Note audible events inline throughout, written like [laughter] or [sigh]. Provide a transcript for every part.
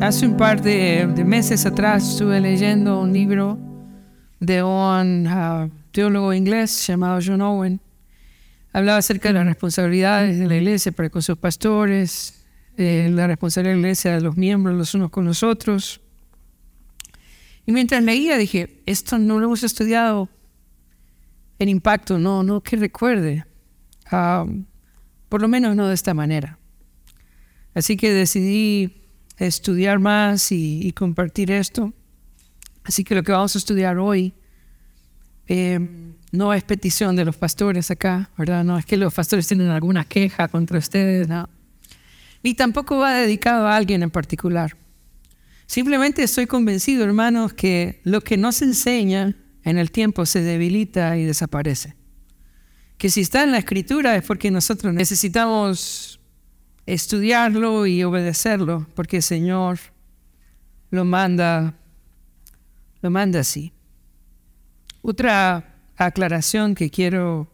Hace un par de, meses atrás estuve leyendo un libro de un uh, teólogo inglés llamado John Owen. Hablaba acerca de las responsabilidades de la iglesia para con sus pastores, eh, la responsabilidad de la iglesia de los miembros los unos con los otros. Y mientras leía dije, esto no lo hemos estudiado en impacto, no, no que recuerde, um, por lo menos no de esta manera. Así que decidí estudiar más y, compartir esto. Así que lo que vamos a estudiar hoy eh, no es petición de los pastores acá, ¿verdad? No es que los pastores tienen alguna queja contra ustedes, no. Ni tampoco va dedicado a alguien en particular. Simplemente estoy convencido, hermanos, que lo que no se enseña en el tiempo se debilita y desaparece. Que si está en la escritura es porque nosotros necesitamos estudiarlo y obedecerlo, porque el Señor lo manda, lo manda así. Otra aclaración que quiero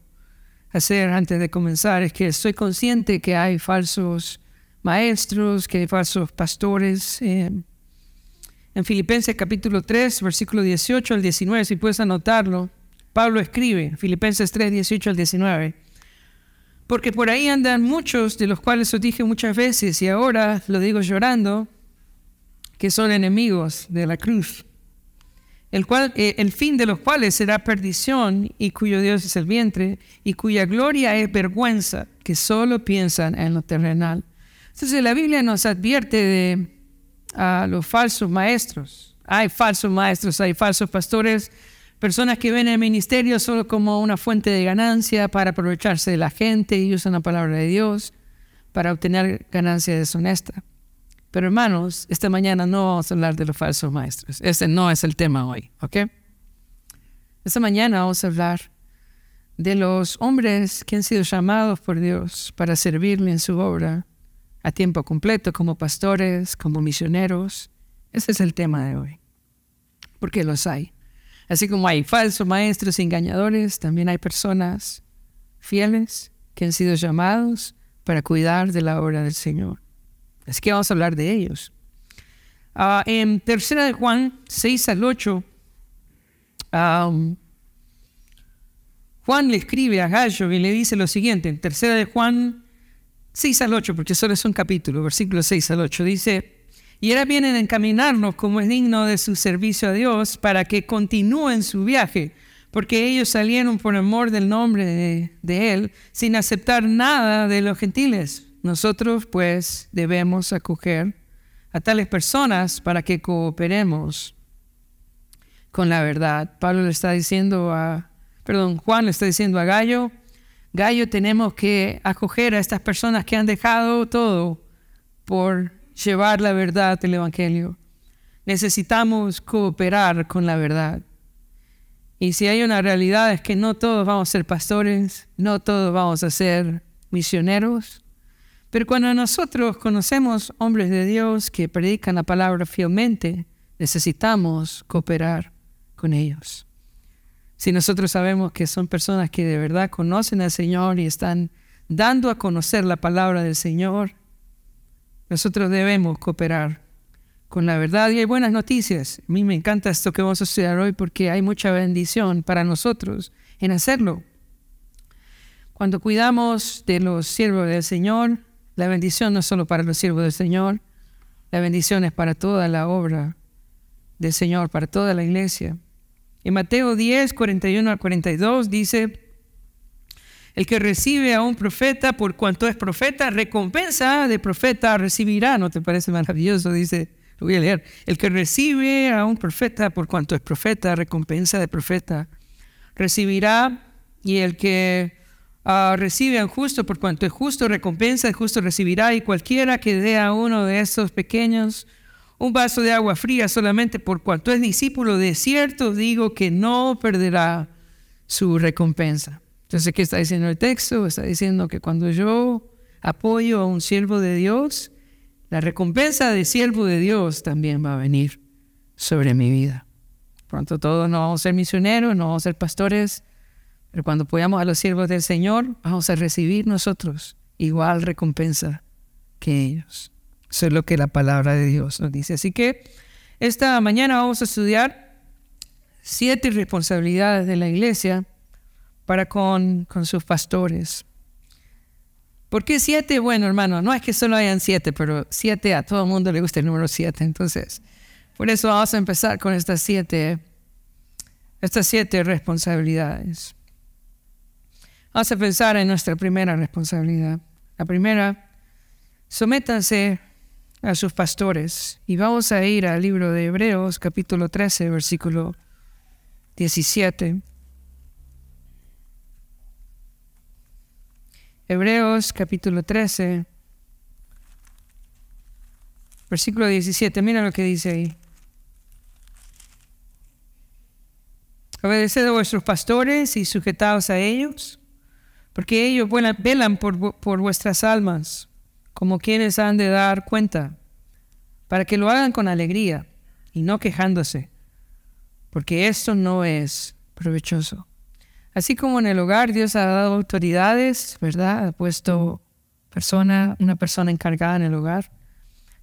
hacer antes de comenzar es que estoy consciente que hay falsos maestros, que hay falsos pastores. en Filipenses capítulo 3, versículo 18 al 19, si puedes anotarlo, Pablo escribe, Filipenses 3, 18 al 19. Porque por ahí andan muchos, de los cuales os dije muchas veces, y ahora lo digo llorando, que son enemigos de la cruz, el, cual, eh, el fin de los cuales será perdición, y cuyo Dios es el vientre, y cuya gloria es vergüenza, que solo piensan en lo terrenal. Entonces la Biblia nos advierte de a los falsos maestros. Hay falsos maestros, hay falsos pastores Personas que ven el ministerio solo como una fuente de ganancia para aprovecharse de la gente y usan la palabra de Dios para obtener ganancia deshonesta. Pero hermanos, esta mañana no vamos a hablar de los falsos maestros. Ese no es el tema hoy, ¿ok? Esta mañana vamos a hablar de los hombres que han sido llamados por Dios para servirle en su obra a tiempo completo, como pastores, como misioneros. Ese es el tema de hoy. Porque los hay. Así como hay falsos maestros engañadores, también hay personas fieles que han sido llamados para cuidar de la obra del Señor. Así que vamos a hablar de ellos. Ah, en tercera de Juan 6 al 8, Juan le escribe a Gallo y le dice lo siguiente, en tercera de Juan 6 al 8, porque solo es un capítulo, versículo 6 al 8, dice, y ahora vienen a encaminarnos como es digno de su servicio a Dios para que continúen su viaje, porque ellos salieron por amor del nombre de, Él sin aceptar nada de los gentiles. Nosotros pues debemos acoger a tales personas para que cooperemos con la verdad. Pablo le está diciendo a, perdón, Juan le está diciendo a Gallo, Gallo tenemos que acoger a estas personas que han dejado todo por llevar la verdad del Evangelio. Necesitamos cooperar con la verdad. Y si hay una realidad es que no todos vamos a ser pastores, no todos vamos a ser misioneros, pero cuando nosotros conocemos hombres de Dios que predican la palabra fielmente, necesitamos cooperar con ellos. Si nosotros sabemos que son personas que de verdad conocen al Señor y están dando a conocer la palabra del Señor, nosotros debemos cooperar con la verdad y hay buenas noticias. A mí me encanta esto que vamos a estudiar hoy porque hay mucha bendición para nosotros en hacerlo. Cuando cuidamos de los siervos del Señor, la bendición no es solo para los siervos del Señor, la bendición es para toda la obra del Señor, para toda la iglesia. En Mateo 10, 41 al 42 dice, el que recibe a un profeta por cuanto es profeta, recompensa de profeta recibirá. ¿No te parece maravilloso? Dice, lo voy a leer. El que recibe a un profeta por cuanto es profeta, recompensa de profeta recibirá. Y el que ah, recibe a un justo por cuanto es justo, recompensa de justo recibirá. Y cualquiera que dé a uno de estos pequeños un vaso de agua fría solamente por cuanto es discípulo de cierto, digo que no perderá su recompensa. Entonces, ¿qué está diciendo el texto? Está diciendo que cuando yo apoyo a un siervo de Dios, la recompensa de siervo de Dios también va a venir sobre mi vida. Pronto todos no vamos a ser misioneros, no vamos a ser pastores, pero cuando apoyamos a los siervos del Señor, vamos a recibir nosotros igual recompensa que ellos. Eso es lo que la palabra de Dios nos dice. Así que esta mañana vamos a estudiar siete responsabilidades de la iglesia para con, con sus pastores. ¿Por qué siete? Bueno, hermano, no es que solo hayan siete, pero siete a todo el mundo le gusta el número siete. Entonces, por eso vamos a empezar con estas siete, estas siete responsabilidades. Vamos a pensar en nuestra primera responsabilidad. La primera, sométanse a sus pastores. Y vamos a ir al libro de Hebreos, capítulo 13, versículo 17. Hebreos capítulo 13, versículo 17. Mira lo que dice ahí. Obedeced a vuestros pastores y sujetaos a ellos, porque ellos velan por, por vuestras almas, como quienes han de dar cuenta, para que lo hagan con alegría y no quejándose, porque esto no es provechoso. Así como en el hogar Dios ha dado autoridades, ¿verdad? Ha puesto persona, una persona encargada en el hogar.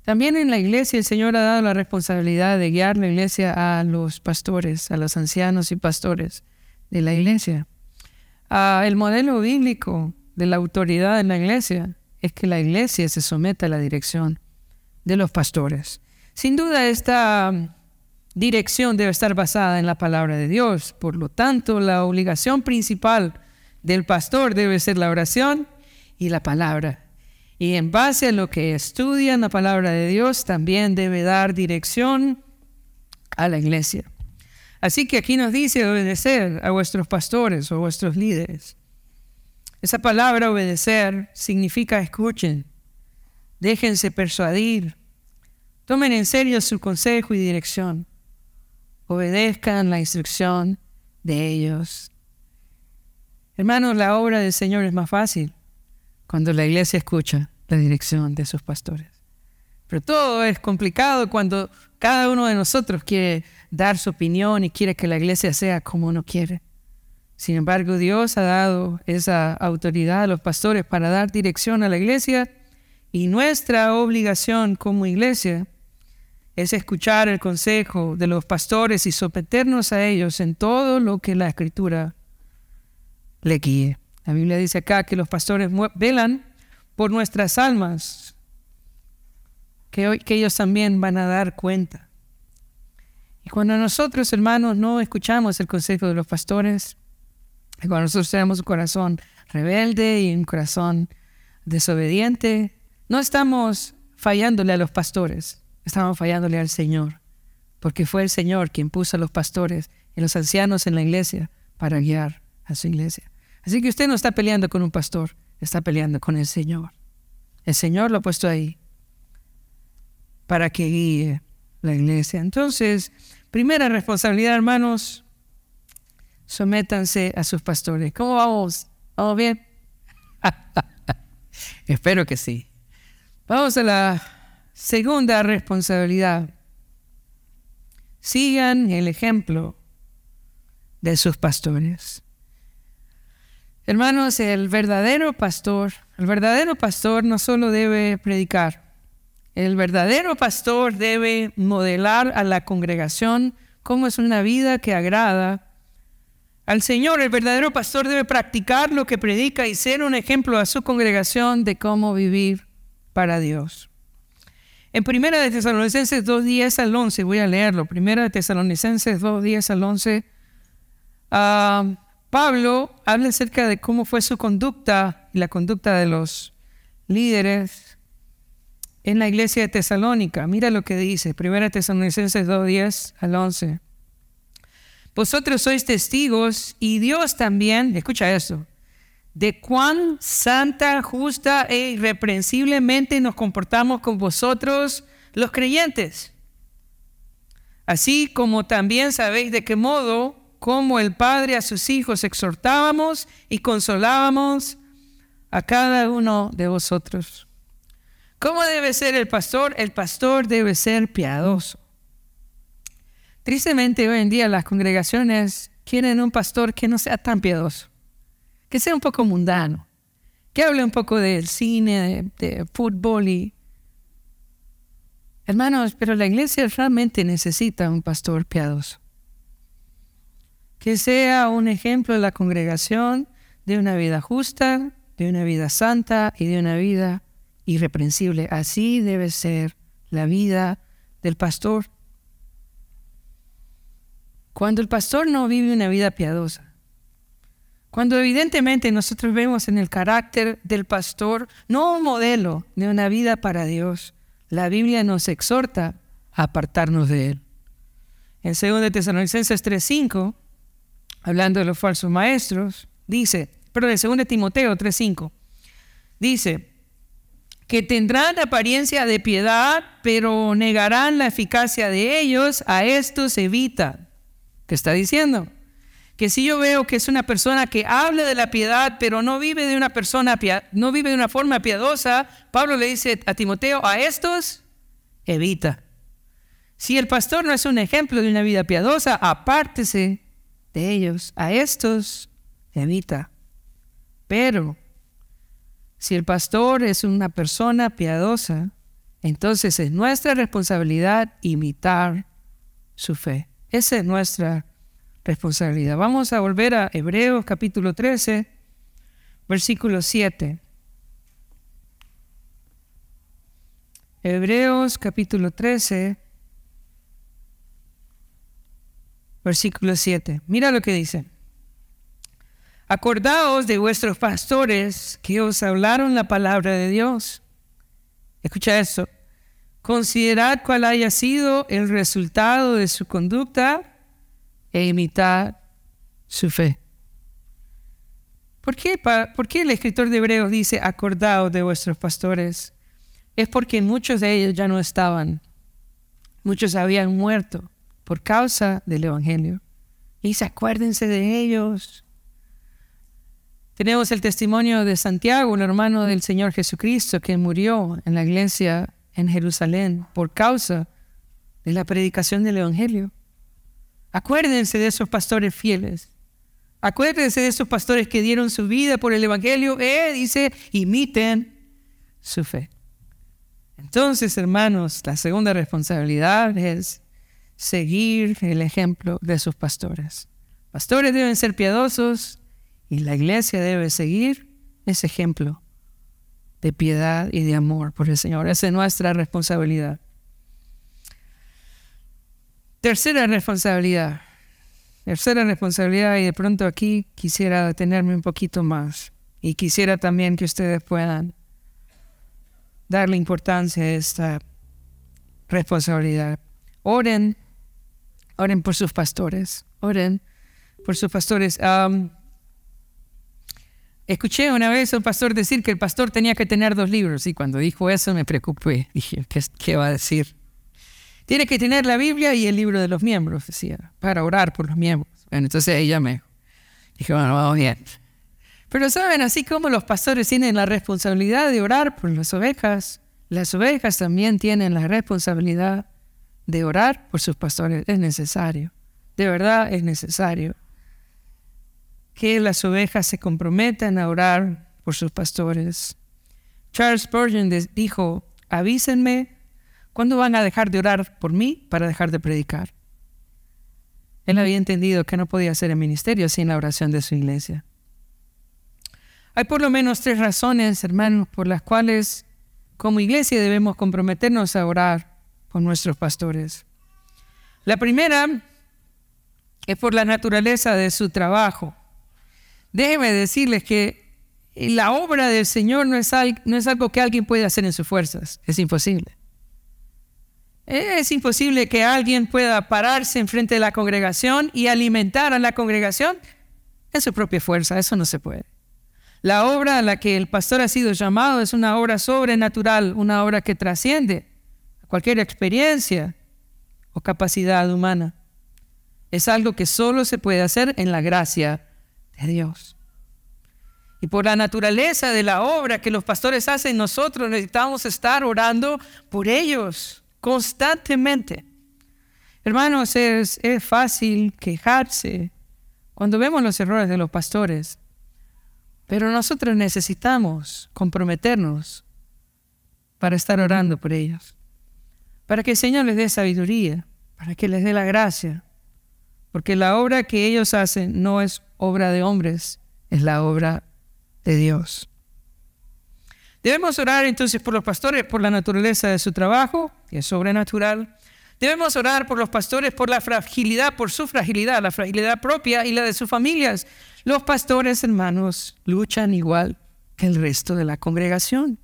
También en la iglesia el Señor ha dado la responsabilidad de guiar la iglesia a los pastores, a los ancianos y pastores de la iglesia. Ah, el modelo bíblico de la autoridad en la iglesia es que la iglesia se someta a la dirección de los pastores. Sin duda esta dirección debe estar basada en la palabra de Dios. Por lo tanto, la obligación principal del pastor debe ser la oración y la palabra. Y en base a lo que estudian la palabra de Dios, también debe dar dirección a la iglesia. Así que aquí nos dice obedecer a vuestros pastores o vuestros líderes. Esa palabra obedecer significa escuchen, déjense persuadir, tomen en serio su consejo y dirección obedezcan la instrucción de ellos. Hermanos, la obra del Señor es más fácil cuando la iglesia escucha la dirección de sus pastores. Pero todo es complicado cuando cada uno de nosotros quiere dar su opinión y quiere que la iglesia sea como uno quiere. Sin embargo, Dios ha dado esa autoridad a los pastores para dar dirección a la iglesia y nuestra obligación como iglesia es escuchar el consejo de los pastores y someternos a ellos en todo lo que la escritura le guíe. La Biblia dice acá que los pastores velan por nuestras almas, que, ellos también van a dar cuenta. Y cuando nosotros, hermanos, no escuchamos el consejo de los pastores, y cuando nosotros tenemos un corazón rebelde y un corazón desobediente, no estamos fallándole a los pastores, Estamos fallándole al Señor, porque fue el Señor quien puso a los pastores y los ancianos en la iglesia para guiar a su iglesia. Así que usted no está peleando con un pastor, está peleando con el Señor. El Señor lo ha puesto ahí para que guíe la iglesia. Entonces, primera responsabilidad, hermanos, sométanse a sus pastores. ¿Cómo vamos? ¿Vamos bien? [laughs] Espero que sí. Vamos a la Segunda responsabilidad. Sigan el ejemplo de sus pastores. Hermanos, el verdadero pastor, el verdadero pastor no solo debe predicar, el verdadero pastor debe modelar a la congregación cómo es una vida que agrada al Señor. El verdadero pastor debe practicar lo que predica y ser un ejemplo a su congregación de cómo vivir para Dios. En Primera de Tesalonicenses 2, 10 al 11, voy a leerlo. Primera de Tesalonicenses 2, 10 al 11. Ah, Pablo habla acerca de cómo fue su conducta y la conducta de los líderes en la iglesia de Tesalónica. Mira lo que dice, Primera de Tesalonicenses 2, 10 al 11. Vosotros sois testigos y Dios también, escucha esto, de cuán santa, justa e irreprensiblemente nos comportamos con vosotros los creyentes. Así como también sabéis de qué modo, como el Padre a sus hijos exhortábamos y consolábamos a cada uno de vosotros. ¿Cómo debe ser el pastor? El pastor debe ser piadoso. Tristemente hoy en día las congregaciones quieren un pastor que no sea tan piadoso que sea un poco mundano, que hable un poco del cine, de, fútbol y Hermanos, pero la iglesia realmente necesita un pastor piadoso. Que sea un ejemplo de la congregación de una vida justa, de una vida santa y de una vida irreprensible. Así debe ser la vida del pastor. Cuando el pastor no vive una vida piadosa, cuando evidentemente nosotros vemos en el carácter del pastor no un modelo de una vida para Dios, la Biblia nos exhorta a apartarnos de él. En 2 Tesalonicenses 3:5, hablando de los falsos maestros, dice, perdón, en 2 Timoteo 3:5, dice, que tendrán apariencia de piedad, pero negarán la eficacia de ellos, a estos evita. ¿Qué está diciendo? Que si yo veo que es una persona que habla de la piedad, pero no vive de una persona no vive de una forma piadosa, Pablo le dice a Timoteo, a estos evita. Si el pastor no es un ejemplo de una vida piadosa, apártese de ellos. A estos evita. Pero si el pastor es una persona piadosa, entonces es nuestra responsabilidad imitar su fe. Esa es nuestra responsabilidad. Vamos a volver a Hebreos capítulo 13, versículo 7. Hebreos capítulo 13, versículo 7. Mira lo que dice. Acordaos de vuestros pastores que os hablaron la palabra de Dios. Escucha esto. Considerad cuál haya sido el resultado de su conducta e imitad su fe. ¿Por qué, ¿Por qué el escritor de Hebreos dice acordaos de vuestros pastores? Es porque muchos de ellos ya no estaban. Muchos habían muerto por causa del Evangelio. Y dice, acuérdense de ellos. Tenemos el testimonio de Santiago, un hermano del Señor Jesucristo, que murió en la iglesia en Jerusalén por causa de la predicación del Evangelio. Acuérdense de esos pastores fieles. Acuérdense de esos pastores que dieron su vida por el Evangelio. Eh, dice, imiten su fe. Entonces, hermanos, la segunda responsabilidad es seguir el ejemplo de sus pastores. Pastores deben ser piadosos, y la iglesia debe seguir ese ejemplo de piedad y de amor por el Señor. Esa es nuestra responsabilidad. Tercera responsabilidad. Tercera responsabilidad y de pronto aquí quisiera detenerme un poquito más y quisiera también que ustedes puedan darle importancia a esta responsabilidad. Oren, oren por sus pastores, oren por sus pastores. Escuché una vez a un pastor decir que el pastor tenía que tener dos libros y cuando dijo eso me preocupé. Dije, ¿qué, va a decir? Tiene que tener la Biblia y el libro de los miembros, decía, para orar por los miembros. Bueno, entonces ella me dije, bueno, vamos bien. Pero saben, así como los pastores tienen la responsabilidad de orar por las ovejas, las ovejas también tienen la responsabilidad de orar por sus pastores. Es necesario, de verdad es necesario que las ovejas se comprometan a orar por sus pastores. Charles Spurgeon dijo, avísenme cuándo van a dejar de orar por mí para dejar de predicar. Él había entendido que no podía hacer el ministerio sin la oración de su iglesia. Hay por lo menos tres razones, hermanos, por las cuales como iglesia debemos comprometernos a orar por nuestros pastores. La primera es por la naturaleza de su trabajo. Déjeme decirles que la obra del Señor no es algo que alguien puede hacer en sus fuerzas, es imposible. Es imposible que alguien pueda pararse enfrente de la congregación y alimentar a la congregación en su propia fuerza, eso no se puede. La obra a la que el pastor ha sido llamado es una obra sobrenatural, una obra que trasciende cualquier experiencia o capacidad humana. Es algo que solo se puede hacer en la gracia Dios. Y por la naturaleza de la obra que los pastores hacen, nosotros necesitamos estar orando por ellos constantemente. Hermanos, es, fácil quejarse cuando vemos los errores de los pastores, pero nosotros necesitamos comprometernos para estar orando por ellos para que el Señor les dé sabiduría, para que les dé la gracia, porque la obra que ellos hacen no es obra de hombres, es la obra de Dios. Debemos orar entonces por los pastores, por la naturaleza de su trabajo, que es sobrenatural. Debemos orar por los pastores, por la fragilidad, por su fragilidad, la fragilidad propia y la de sus familias. Los pastores, hermanos, luchan igual que el resto de la congregación.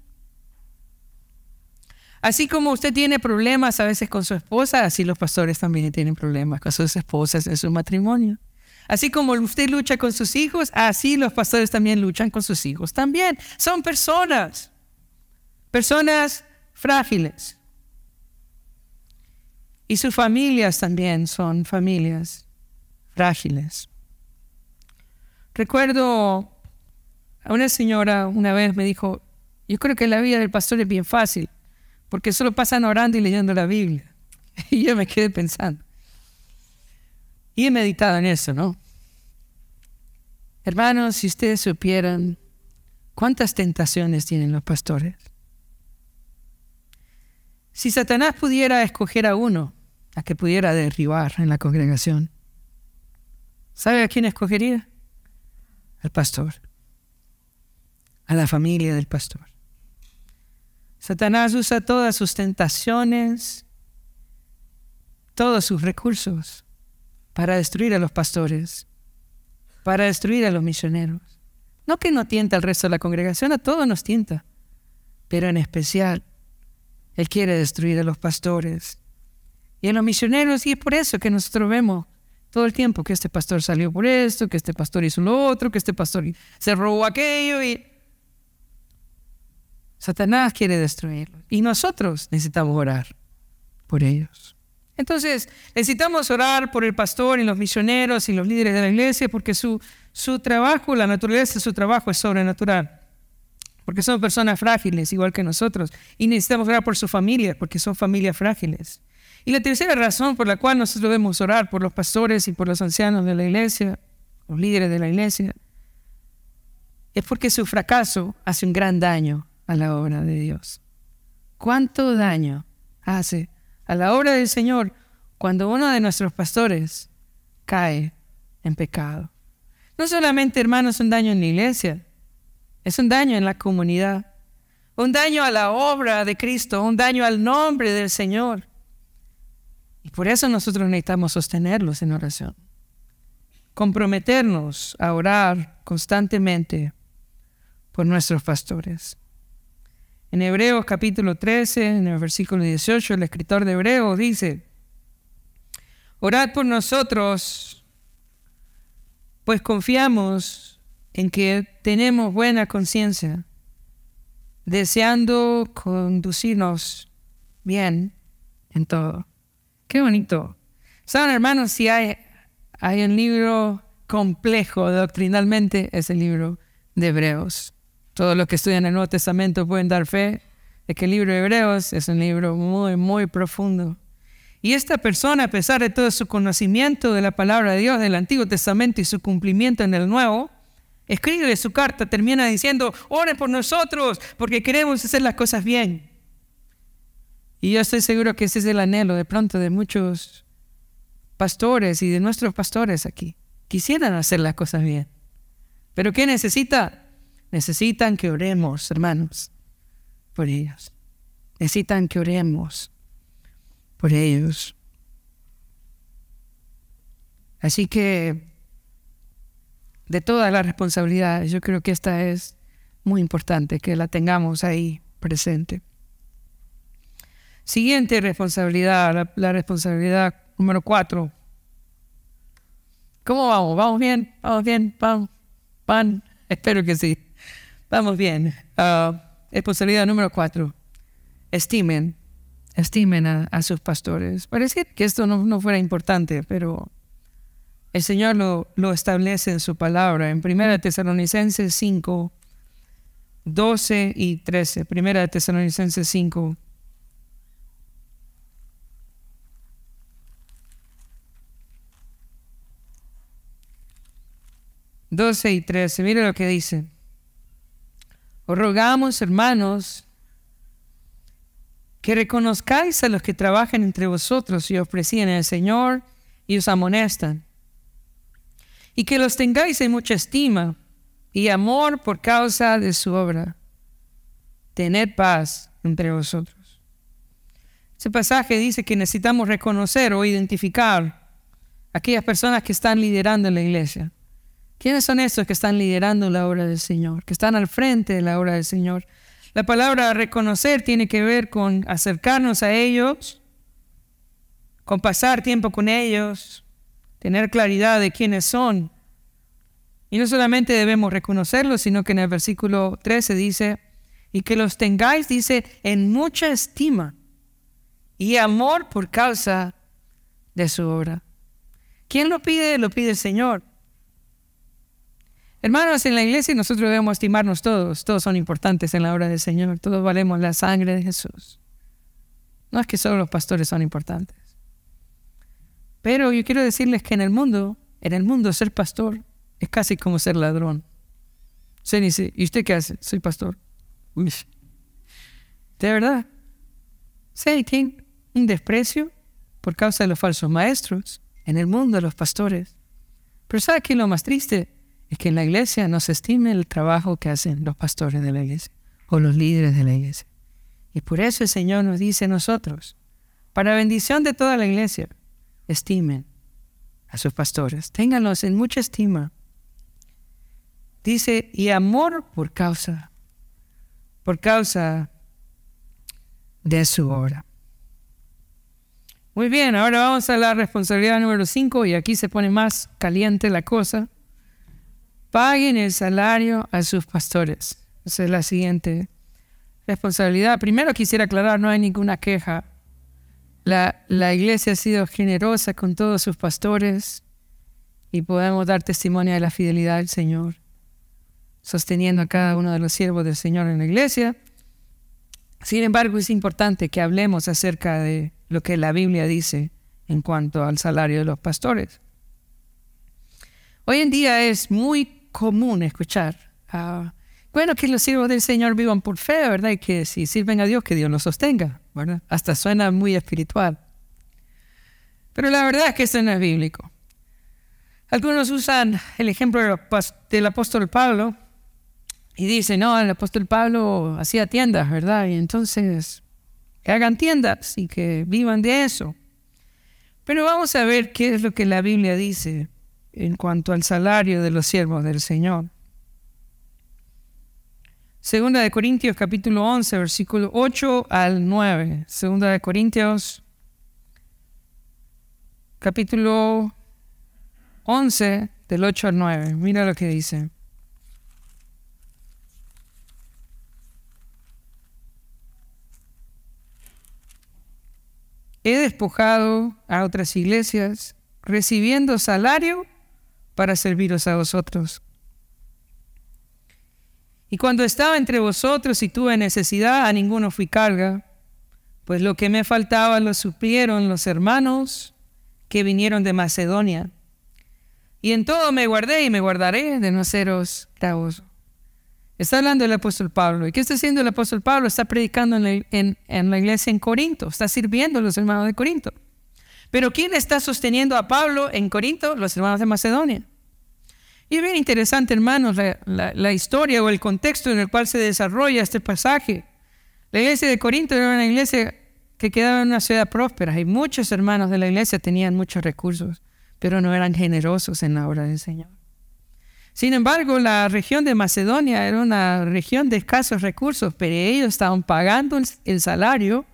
Así como usted tiene problemas a veces con su esposa, así los pastores también tienen problemas con sus esposas en su matrimonio. Así como usted lucha con sus hijos, así los pastores también luchan con sus hijos. También son personas, personas frágiles. Y sus familias también son familias frágiles. Recuerdo a una señora una vez me dijo, yo creo que la vida del pastor es bien fácil, porque solo pasan orando y leyendo la Biblia. [laughs] Y yo me quedé pensando. Y he meditado en eso, ¿no? Hermanos, si ustedes supieran cuántas tentaciones tienen los pastores. Si Satanás pudiera escoger a uno a que pudiera derribar en la congregación, ¿sabe a quién escogería? Al pastor, a la familia del pastor. Satanás usa todas sus tentaciones, todos sus recursos para destruir a los pastores, para destruir a los misioneros. No que no tienta al resto de la congregación, a todos nos tienta, pero en especial Él quiere destruir a los pastores y a los misioneros y es por eso que nosotros vemos todo el tiempo que este pastor salió por esto, que este pastor hizo lo otro, que este pastor se robó aquello y Satanás quiere destruirlos y nosotros necesitamos orar por ellos. Entonces, necesitamos orar por el pastor y los misioneros y los líderes de la iglesia porque su, su trabajo, la naturaleza de su trabajo es sobrenatural. Porque son personas frágiles, igual que nosotros. Y necesitamos orar por su familia, porque son familias frágiles. Y la tercera razón por la cual nosotros debemos orar por los pastores y por los ancianos de la iglesia, los líderes de la iglesia, es porque su fracaso hace un gran daño a la obra de Dios. ¿Cuánto daño hace a la obra del Señor cuando uno de nuestros pastores cae en pecado. No solamente, hermanos, es un daño en la iglesia, es un daño en la comunidad, un daño a la obra de Cristo, un daño al nombre del Señor. Y por eso nosotros necesitamos sostenerlos en oración, comprometernos a orar constantemente por nuestros pastores. En Hebreos capítulo 13, en el versículo 18, el escritor de Hebreos dice, orad por nosotros, pues confiamos en que tenemos buena conciencia, deseando conducirnos bien en todo. Qué bonito. Saben, hermanos, si hay, hay un libro complejo doctrinalmente, es el libro de Hebreos. Todos los que estudian el Nuevo Testamento pueden dar fe de que el libro de Hebreos es un libro muy, muy profundo. Y esta persona, a pesar de todo su conocimiento de la palabra de Dios del Antiguo Testamento y su cumplimiento en el Nuevo, escribe su carta, termina diciendo, oren por nosotros porque queremos hacer las cosas bien. Y yo estoy seguro que ese es el anhelo de pronto de muchos pastores y de nuestros pastores aquí. Quisieran hacer las cosas bien. Pero ¿qué necesita? Necesitan que oremos, hermanos, por ellos. Necesitan que oremos por ellos. Así que de todas las responsabilidades, yo creo que esta es muy importante, que la tengamos ahí presente. Siguiente responsabilidad, la, responsabilidad número cuatro. ¿Cómo vamos? ¿Vamos bien? ¿Vamos bien? ¿Pan? ¿Pan? Espero que sí. Vamos bien. Uh, responsabilidad número cuatro. Estimen, estimen a, sus pastores. Parece que esto no, fuera importante, pero el Señor lo, lo establece en su palabra. En 1 Tesalonicenses 5, 12 y 13. 1 Tesalonicenses 5. Doce y trece. Mire lo que dice. Os rogamos, hermanos, que reconozcáis a los que trabajan entre vosotros y os presiden el Señor y os amonestan, y que los tengáis en mucha estima y amor por causa de su obra. Tened paz entre vosotros. Ese pasaje dice que necesitamos reconocer o identificar aquellas personas que están liderando la iglesia. ¿Quiénes son esos que están liderando la obra del Señor? Que están al frente de la obra del Señor. La palabra reconocer tiene que ver con acercarnos a ellos, con pasar tiempo con ellos, tener claridad de quiénes son. Y no solamente debemos reconocerlos, sino que en el versículo 13 dice, y que los tengáis, dice, en mucha estima y amor por causa de su obra. ¿Quién lo pide? Lo pide el Señor. Hermanos, en la iglesia nosotros debemos estimarnos todos, todos son importantes en la obra del Señor, todos valemos la sangre de Jesús. No es que solo los pastores son importantes. Pero yo quiero decirles que en el mundo, en el mundo ser pastor es casi como ser ladrón. Se dice, ¿y usted qué hace? Soy pastor. Uy. De verdad. Sí, tiene un desprecio por causa de los falsos maestros en el mundo los pastores. Pero ¿sabe qué es lo más triste? Es que en la iglesia no se estime el trabajo que hacen los pastores de la iglesia o los líderes de la iglesia. Y por eso el Señor nos dice a nosotros, para bendición de toda la iglesia, estimen a sus pastores, ténganlos en mucha estima. Dice, y amor por causa, por causa de su obra. Muy bien, ahora vamos a la responsabilidad número 5 y aquí se pone más caliente la cosa paguen el salario a sus pastores. Esa es la siguiente responsabilidad. Primero quisiera aclarar, no hay ninguna queja. La, la iglesia ha sido generosa con todos sus pastores y podemos dar testimonio de la fidelidad del Señor, sosteniendo a cada uno de los siervos del Señor en la iglesia. Sin embargo, es importante que hablemos acerca de lo que la Biblia dice en cuanto al salario de los pastores. Hoy en día es muy común escuchar. Bueno, que los siervos del Señor vivan por fe, ¿verdad? Y que si sirven a Dios, que Dios los sostenga, ¿verdad? Hasta suena muy espiritual. Pero la verdad es que eso no es bíblico. Algunos usan el ejemplo del apóstol Pablo y dicen, no, el apóstol Pablo hacía tiendas, ¿verdad? Y entonces que hagan tiendas y que vivan de eso. Pero vamos a ver qué es lo que la Biblia dice en cuanto al salario de los siervos del Señor. Segunda de Corintios capítulo 11, versículo 8 al 9. Segunda de Corintios capítulo 11 del 8 al 9. Mira lo que dice. He despojado a otras iglesias recibiendo salario para serviros a vosotros. Y cuando estaba entre vosotros y tuve necesidad, a ninguno fui carga, pues lo que me faltaba lo supieron los hermanos que vinieron de Macedonia. Y en todo me guardé y me guardaré de no seros gravoso. Está hablando el apóstol Pablo. ¿Y qué está haciendo el apóstol Pablo? Está predicando en la, en la iglesia en Corinto, está sirviendo a los hermanos de Corinto. Pero ¿quién está sosteniendo a Pablo en Corinto? Los hermanos de Macedonia. Y es bien interesante, hermanos, la, historia o el contexto en el cual se desarrolla este pasaje. La iglesia de Corinto era una iglesia que quedaba en una ciudad próspera y muchos hermanos de la iglesia tenían muchos recursos, pero no eran generosos en la obra del Señor. Sin embargo, la región de Macedonia era una región de escasos recursos, pero ellos estaban pagando el salario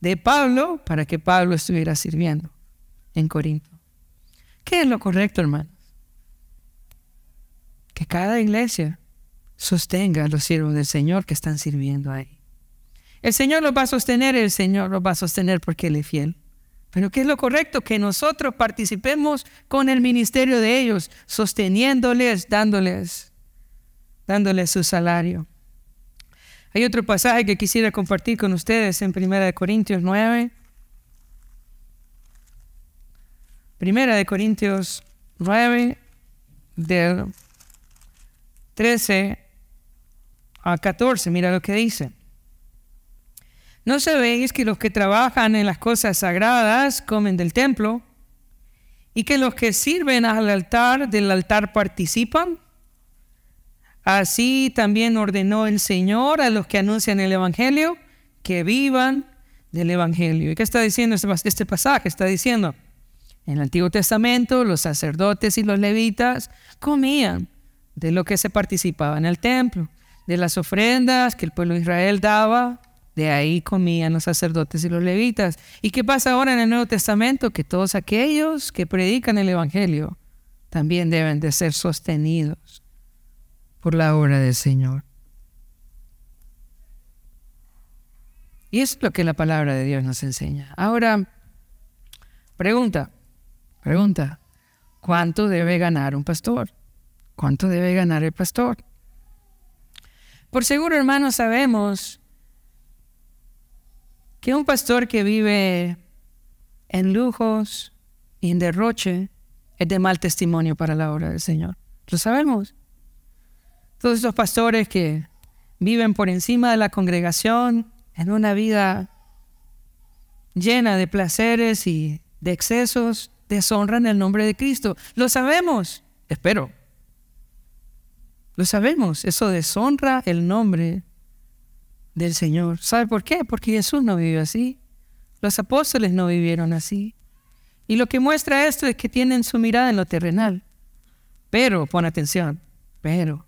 de Pablo para que Pablo estuviera sirviendo en Corinto. ¿Qué es lo correcto, hermanos? Que cada iglesia sostenga a los siervos del Señor que están sirviendo ahí. El Señor los va a sostener, el Señor los va a sostener porque Él es fiel. Pero ¿qué es lo correcto? Que nosotros participemos con el ministerio de ellos, sosteniéndoles, dándoles, dándoles su salario. Hay otro pasaje que quisiera compartir con ustedes en 1 Corintios 9. Primera de Corintios 9, del 13 a 14, mira lo que dice. ¿No sabéis que los que trabajan en las cosas sagradas comen del templo y que los que sirven al altar del altar participan? Así también ordenó el Señor a los que anuncian el Evangelio que vivan del Evangelio. ¿Y qué está diciendo este, este pasaje? Está diciendo, en el Antiguo Testamento los sacerdotes y los levitas comían de lo que se participaba en el templo, de las ofrendas que el pueblo de Israel daba, de ahí comían los sacerdotes y los levitas. ¿Y qué pasa ahora en el Nuevo Testamento? Que todos aquellos que predican el Evangelio también deben de ser sostenidos por la obra del Señor. Y es lo que la palabra de Dios nos enseña. Ahora, pregunta, pregunta, ¿cuánto debe ganar un pastor? ¿Cuánto debe ganar el pastor? Por seguro, hermanos, sabemos que un pastor que vive en lujos y en derroche es de mal testimonio para la obra del Señor. Lo sabemos. Todos esos pastores que viven por encima de la congregación en una vida llena de placeres y de excesos, deshonran el nombre de Cristo. Lo sabemos, espero. Lo sabemos, eso deshonra el nombre del Señor. ¿Sabe por qué? Porque Jesús no vivió así. Los apóstoles no vivieron así. Y lo que muestra esto es que tienen su mirada en lo terrenal. Pero, pon atención, pero,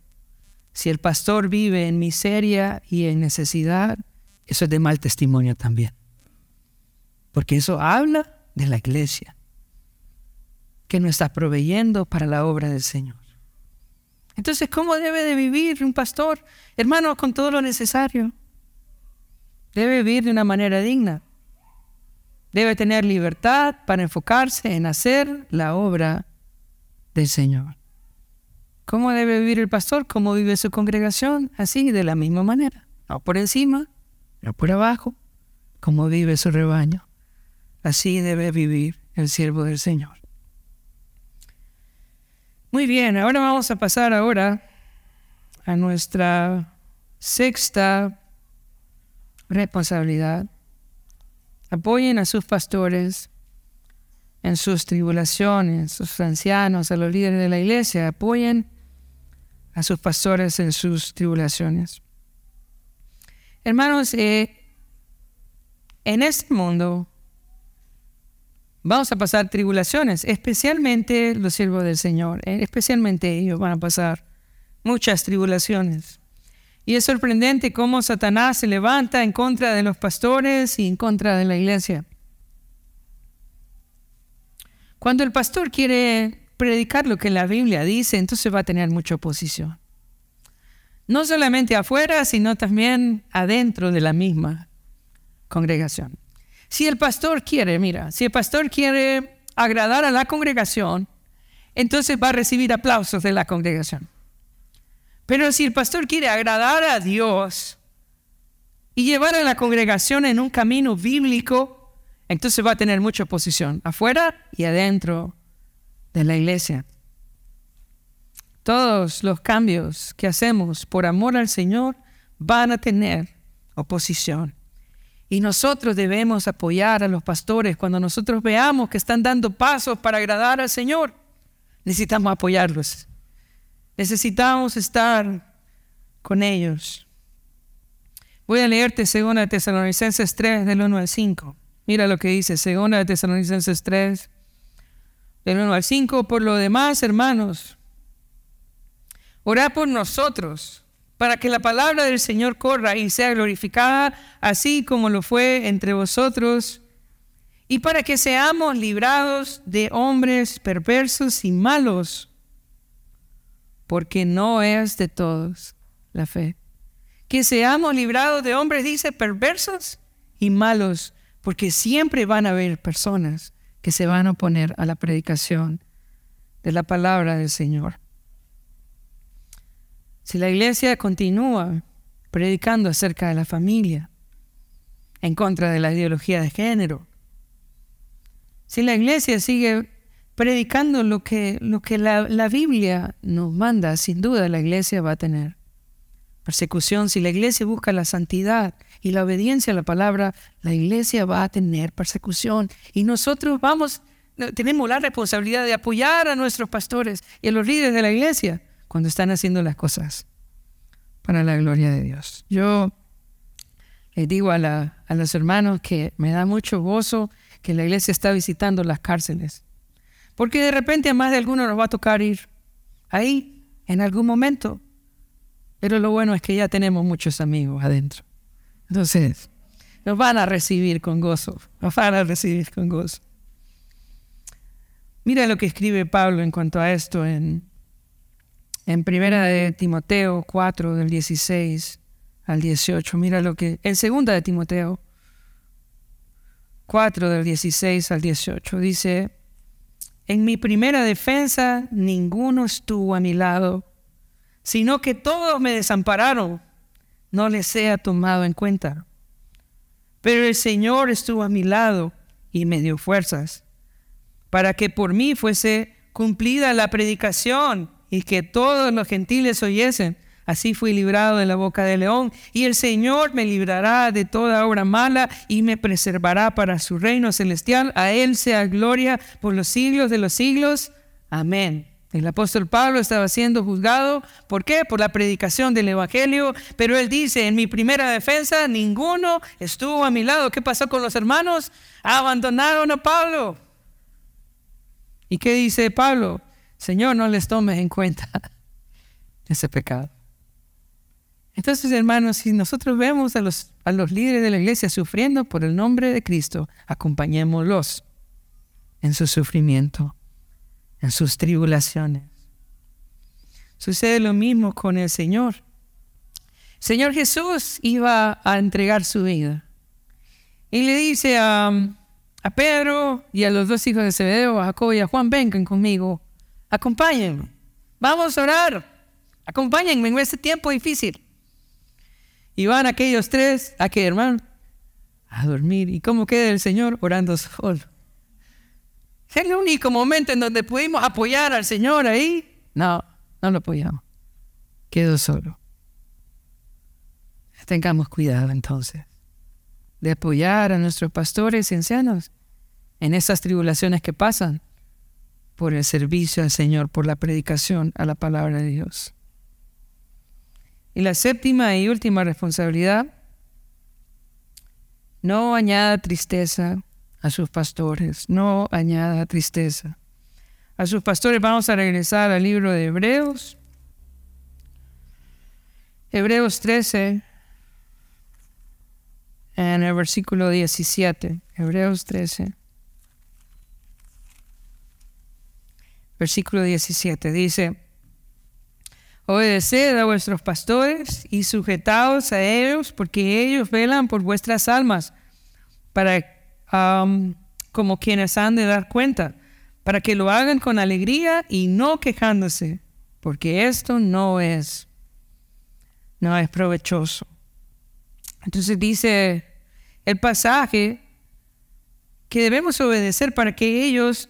si el pastor vive en miseria y en necesidad, eso es de mal testimonio también. Porque eso habla de la iglesia, que no está proveyendo para la obra del Señor. Entonces, ¿cómo debe de vivir un pastor? Hermano, con todo lo necesario. Debe vivir de una manera digna. Debe tener libertad para enfocarse en hacer la obra del Señor. ¿Cómo debe vivir el pastor? ¿Cómo vive su congregación? Así, de la misma manera. No por encima, no por abajo. ¿Cómo vive su rebaño? Así debe vivir el siervo del Señor. Muy bien, ahora vamos a pasar ahora a nuestra sexta responsabilidad. Apoyen a sus pastores en sus tribulaciones, sus ancianos, a los líderes de la iglesia. Apoyen a sus pastores en sus tribulaciones. Hermanos, eh, en este mundo Vamos a pasar tribulaciones, especialmente los siervos del Señor, eh, especialmente ellos van a pasar muchas tribulaciones. Y es sorprendente cómo Satanás se levanta en contra de los pastores y en contra de la iglesia. Cuando el pastor quiere predicar lo que la Biblia dice, entonces va a tener mucha oposición. No solamente afuera, sino también adentro de la misma congregación. Si el pastor quiere, mira, si el pastor quiere agradar a la congregación, entonces va a recibir aplausos de la congregación. Pero si el pastor quiere agradar a Dios y llevar a la congregación en un camino bíblico, entonces va a tener mucha oposición, afuera y adentro de la iglesia. Todos los cambios que hacemos por amor al Señor van a tener oposición. Y nosotros debemos apoyar a los pastores cuando nosotros veamos que están dando pasos para agradar al Señor. Necesitamos apoyarlos. Necesitamos estar con ellos. Voy a leerte 2 Tesalonicenses 3 del 1 al 5. Mira lo que dice 2 Tesalonicenses 3 del 1 al 5. Por lo demás, hermanos, orad por nosotros para que la palabra del Señor corra y sea glorificada, así como lo fue entre vosotros, y para que seamos librados de hombres perversos y malos, porque no es de todos la fe. Que seamos librados de hombres, dice, perversos y malos, porque siempre van a haber personas que se van a oponer a la predicación de la palabra del Señor. Si la iglesia continúa predicando acerca de la familia, en contra de la ideología de género, si la iglesia sigue predicando lo que, lo que la, la Biblia nos manda, sin duda la iglesia va a tener persecución. Si la iglesia busca la santidad y la obediencia a la palabra, la iglesia va a tener persecución. Y nosotros vamos, tenemos la responsabilidad de apoyar a nuestros pastores y a los líderes de la iglesia cuando están haciendo las cosas para la gloria de Dios. Yo les digo a, a los hermanos que me da mucho gozo que la iglesia está visitando las cárceles. Porque de repente a más de alguno nos va a tocar ir ahí en algún momento. Pero lo bueno es que ya tenemos muchos amigos adentro. Entonces, nos van a recibir con gozo. Nos van a recibir con gozo. Mira lo que escribe Pablo en cuanto a esto en, en Primera de Timoteo 4, del 16 al 18. Mira lo que. En Segunda de Timoteo 4, del 16 al 18. Dice: En mi primera defensa, ninguno estuvo a mi lado, sino que todos me desampararon. No les sea tomado en cuenta. Pero el Señor estuvo a mi lado y me dio fuerzas para que por mí fuese cumplida la predicación y que todos los gentiles oyesen. Así fui librado de la boca del león, y el Señor me librará de toda obra mala y me preservará para su reino celestial. A Él sea gloria por los siglos de los siglos. Amén. El apóstol Pablo estaba siendo juzgado, ¿por qué? Por la predicación del Evangelio, pero él dice, en mi primera defensa, ninguno estuvo a mi lado. ¿Qué pasó con los hermanos? Abandonaron a Pablo. ¿Y qué dice Pablo? Señor, no les tomes en cuenta [laughs] ese pecado. Entonces, hermanos, si nosotros vemos a los, a los líderes de la iglesia sufriendo por el nombre de Cristo, acompañémoslos en su sufrimiento, en sus tribulaciones. Sucede lo mismo con el Señor. Señor Jesús iba a entregar su vida. Y le dice a, a Pedro y a los dos hijos de Zebedeo, a Jacob y a Juan, vengan conmigo, acompáñenme, vamos a orar, acompáñenme en este tiempo difícil. Y van aquellos tres, ¿a qué hermano? A dormir. ¿Y cómo queda el Señor? Orando solo. ¿Es el único momento en donde pudimos apoyar al Señor ahí? No, no lo apoyamos. Quedó solo. Tengamos cuidado entonces de apoyar a nuestros pastores y ancianos en esas tribulaciones que pasan por el servicio al Señor, por la predicación a la palabra de Dios. Y la séptima y última responsabilidad, no añada tristeza a sus pastores, no añada tristeza. A sus pastores vamos a regresar al libro de Hebreos. Hebreos 13, en el versículo 17, Hebreos 13. Versículo 17 dice, Obedeced a vuestros pastores y sujetaos a ellos, porque ellos velan por vuestras almas, para como quienes han de dar cuenta, para que lo hagan con alegría y no quejándose, porque esto no es, no es provechoso. Entonces dice el pasaje que debemos obedecer para que ellos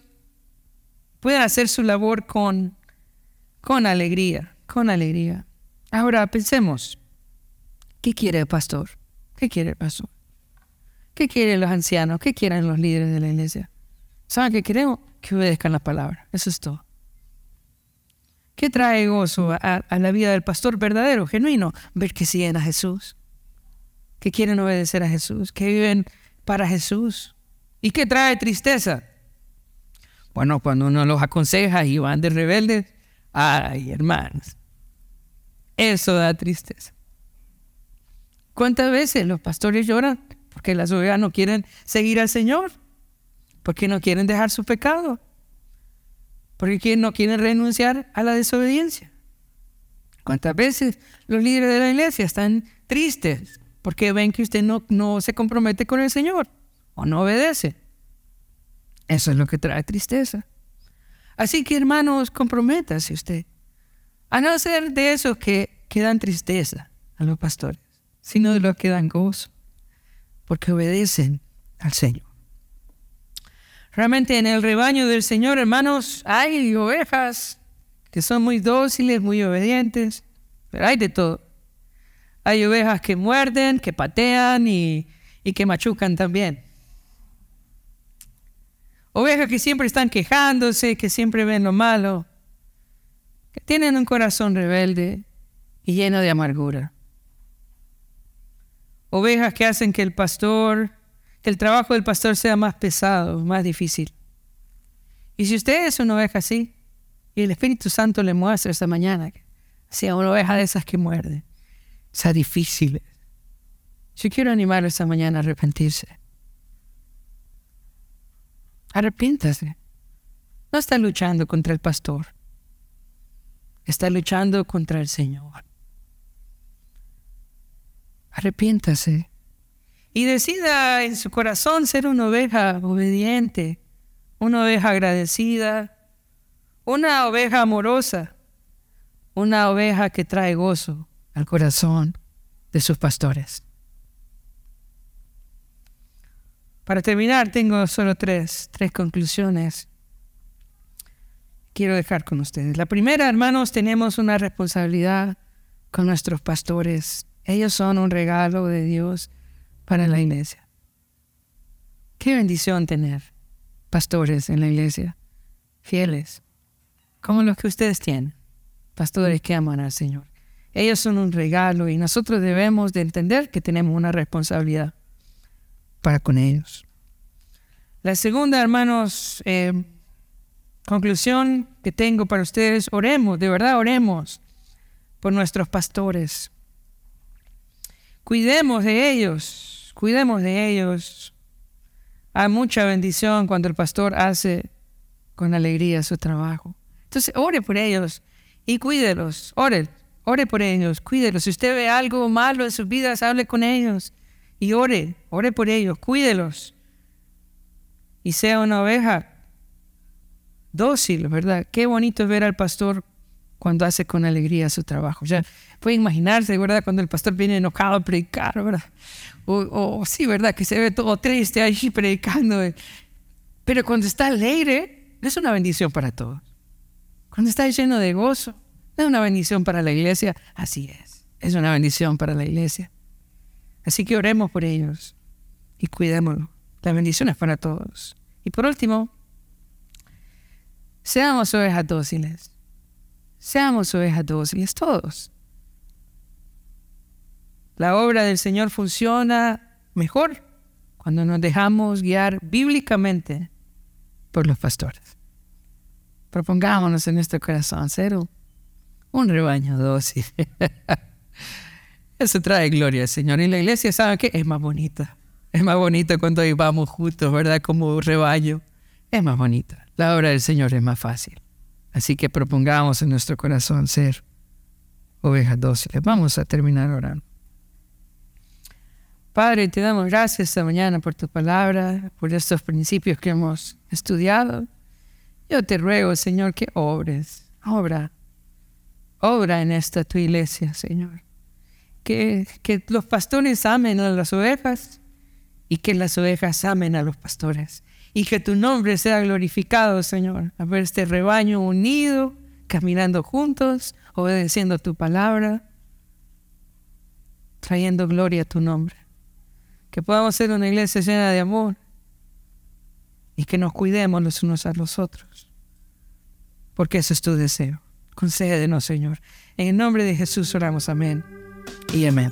puedan hacer su labor con, con alegría, con alegría. Ahora pensemos, ¿qué quiere el pastor? ¿Qué quiere el pastor? ¿Qué quieren los ancianos? ¿Qué quieren los líderes de la iglesia? ¿Saben qué queremos? Que obedezcan la palabra. Eso es todo. ¿Qué trae gozo a, a, la vida del pastor verdadero, genuino? Ver que siguen a Jesús, que quieren obedecer a Jesús, que viven para Jesús. ¿Y qué trae tristeza? Bueno, cuando uno los aconseja y van de rebeldes, ay, hermanos, eso da tristeza. ¿Cuántas veces los pastores lloran porque las ovejas no quieren seguir al Señor? Porque no quieren dejar su pecado. Porque no quieren renunciar a la desobediencia. ¿Cuántas veces los líderes de la iglesia están tristes porque ven que usted no, no se compromete con el Señor o no obedece. Eso es lo que trae tristeza. Así que hermanos, comprométase usted. A no ser de esos que, que dan tristeza a los pastores, sino de los que dan gozo, porque obedecen al Señor. Realmente en el rebaño del Señor, hermanos, hay ovejas que son muy dóciles, muy obedientes, pero hay de todo. Hay ovejas que muerden, que patean y, que machucan también. Ovejas que siempre están quejándose, que siempre ven lo malo, que tienen un corazón rebelde y lleno de amargura. Ovejas que hacen que el pastor, que el trabajo del pastor sea más pesado, más difícil. Y si usted es una oveja así, y el Espíritu Santo le muestra esta mañana sea una oveja de esas que muerde, sea difícil. Yo quiero animarlo esta mañana a arrepentirse. Arrepiéntase. No está luchando contra el pastor. Está luchando contra el Señor. Arrepiéntase. Y decida en su corazón ser una oveja obediente, una oveja agradecida, una oveja amorosa, una oveja que trae gozo al corazón de sus pastores. Para terminar, tengo solo tres, tres conclusiones. Quiero dejar con ustedes. La primera, hermanos, tenemos una responsabilidad con nuestros pastores. Ellos son un regalo de Dios para la iglesia. Qué bendición tener pastores en la iglesia, fieles, como los que ustedes tienen, pastores que aman al Señor. Ellos son un regalo y nosotros debemos de entender que tenemos una responsabilidad para con ellos. La segunda, hermanos, eh, conclusión que tengo para ustedes, oremos, de verdad oremos por nuestros pastores. Cuidemos de ellos, cuidemos de ellos. Hay mucha bendición cuando el pastor hace con alegría su trabajo. Entonces, ore por ellos y cuídelos. Ore, ore por ellos, cuídelos. Si usted ve algo malo en sus vidas, hable con ellos y ore, ore por ellos, cuídelos. Y sea una oveja dócil, ¿verdad? Qué bonito ver al pastor cuando hace con alegría su trabajo. Ya puede imaginarse, ¿verdad? Cuando el pastor viene enojado a predicar, ¿verdad? O, sí, ¿verdad? Que se ve todo triste ahí [laughs] predicando. Pero cuando está alegre, es una bendición para todos. Cuando está lleno de gozo, es una bendición para la iglesia. Así es, es una bendición para la iglesia. Así que oremos por ellos y cuidémoslo. La bendición es para todos. Y por último, seamos ovejas dóciles. Seamos ovejas dóciles todos. La obra del Señor funciona mejor cuando nos dejamos guiar bíblicamente por los pastores. Propongámonos en nuestro corazón ser un rebaño dócil. [laughs] Eso trae gloria al Señor. Y la iglesia, ¿sabe qué? Es más bonita. Es más bonita cuando vamos juntos, ¿verdad? Como rebaño. Es más bonita. La obra del Señor es más fácil. Así que propongamos en nuestro corazón ser ovejas dóciles. Vamos a terminar orando. Padre, te damos gracias esta mañana por tu palabra, por estos principios que hemos estudiado. Yo te ruego, Señor, que obres, obra, obra en esta tu iglesia, Señor. Que, que los pastores amen a las ovejas y que las ovejas amen a los pastores. Y que tu nombre sea glorificado, Señor, a ver este rebaño unido, caminando juntos, obedeciendo tu palabra, trayendo gloria a tu nombre que podamos ser una iglesia llena de amor y que nos cuidemos los unos a los otros. Porque eso es tu deseo. Concédenos, Señor. En el nombre de Jesús oramos. Amén y amén.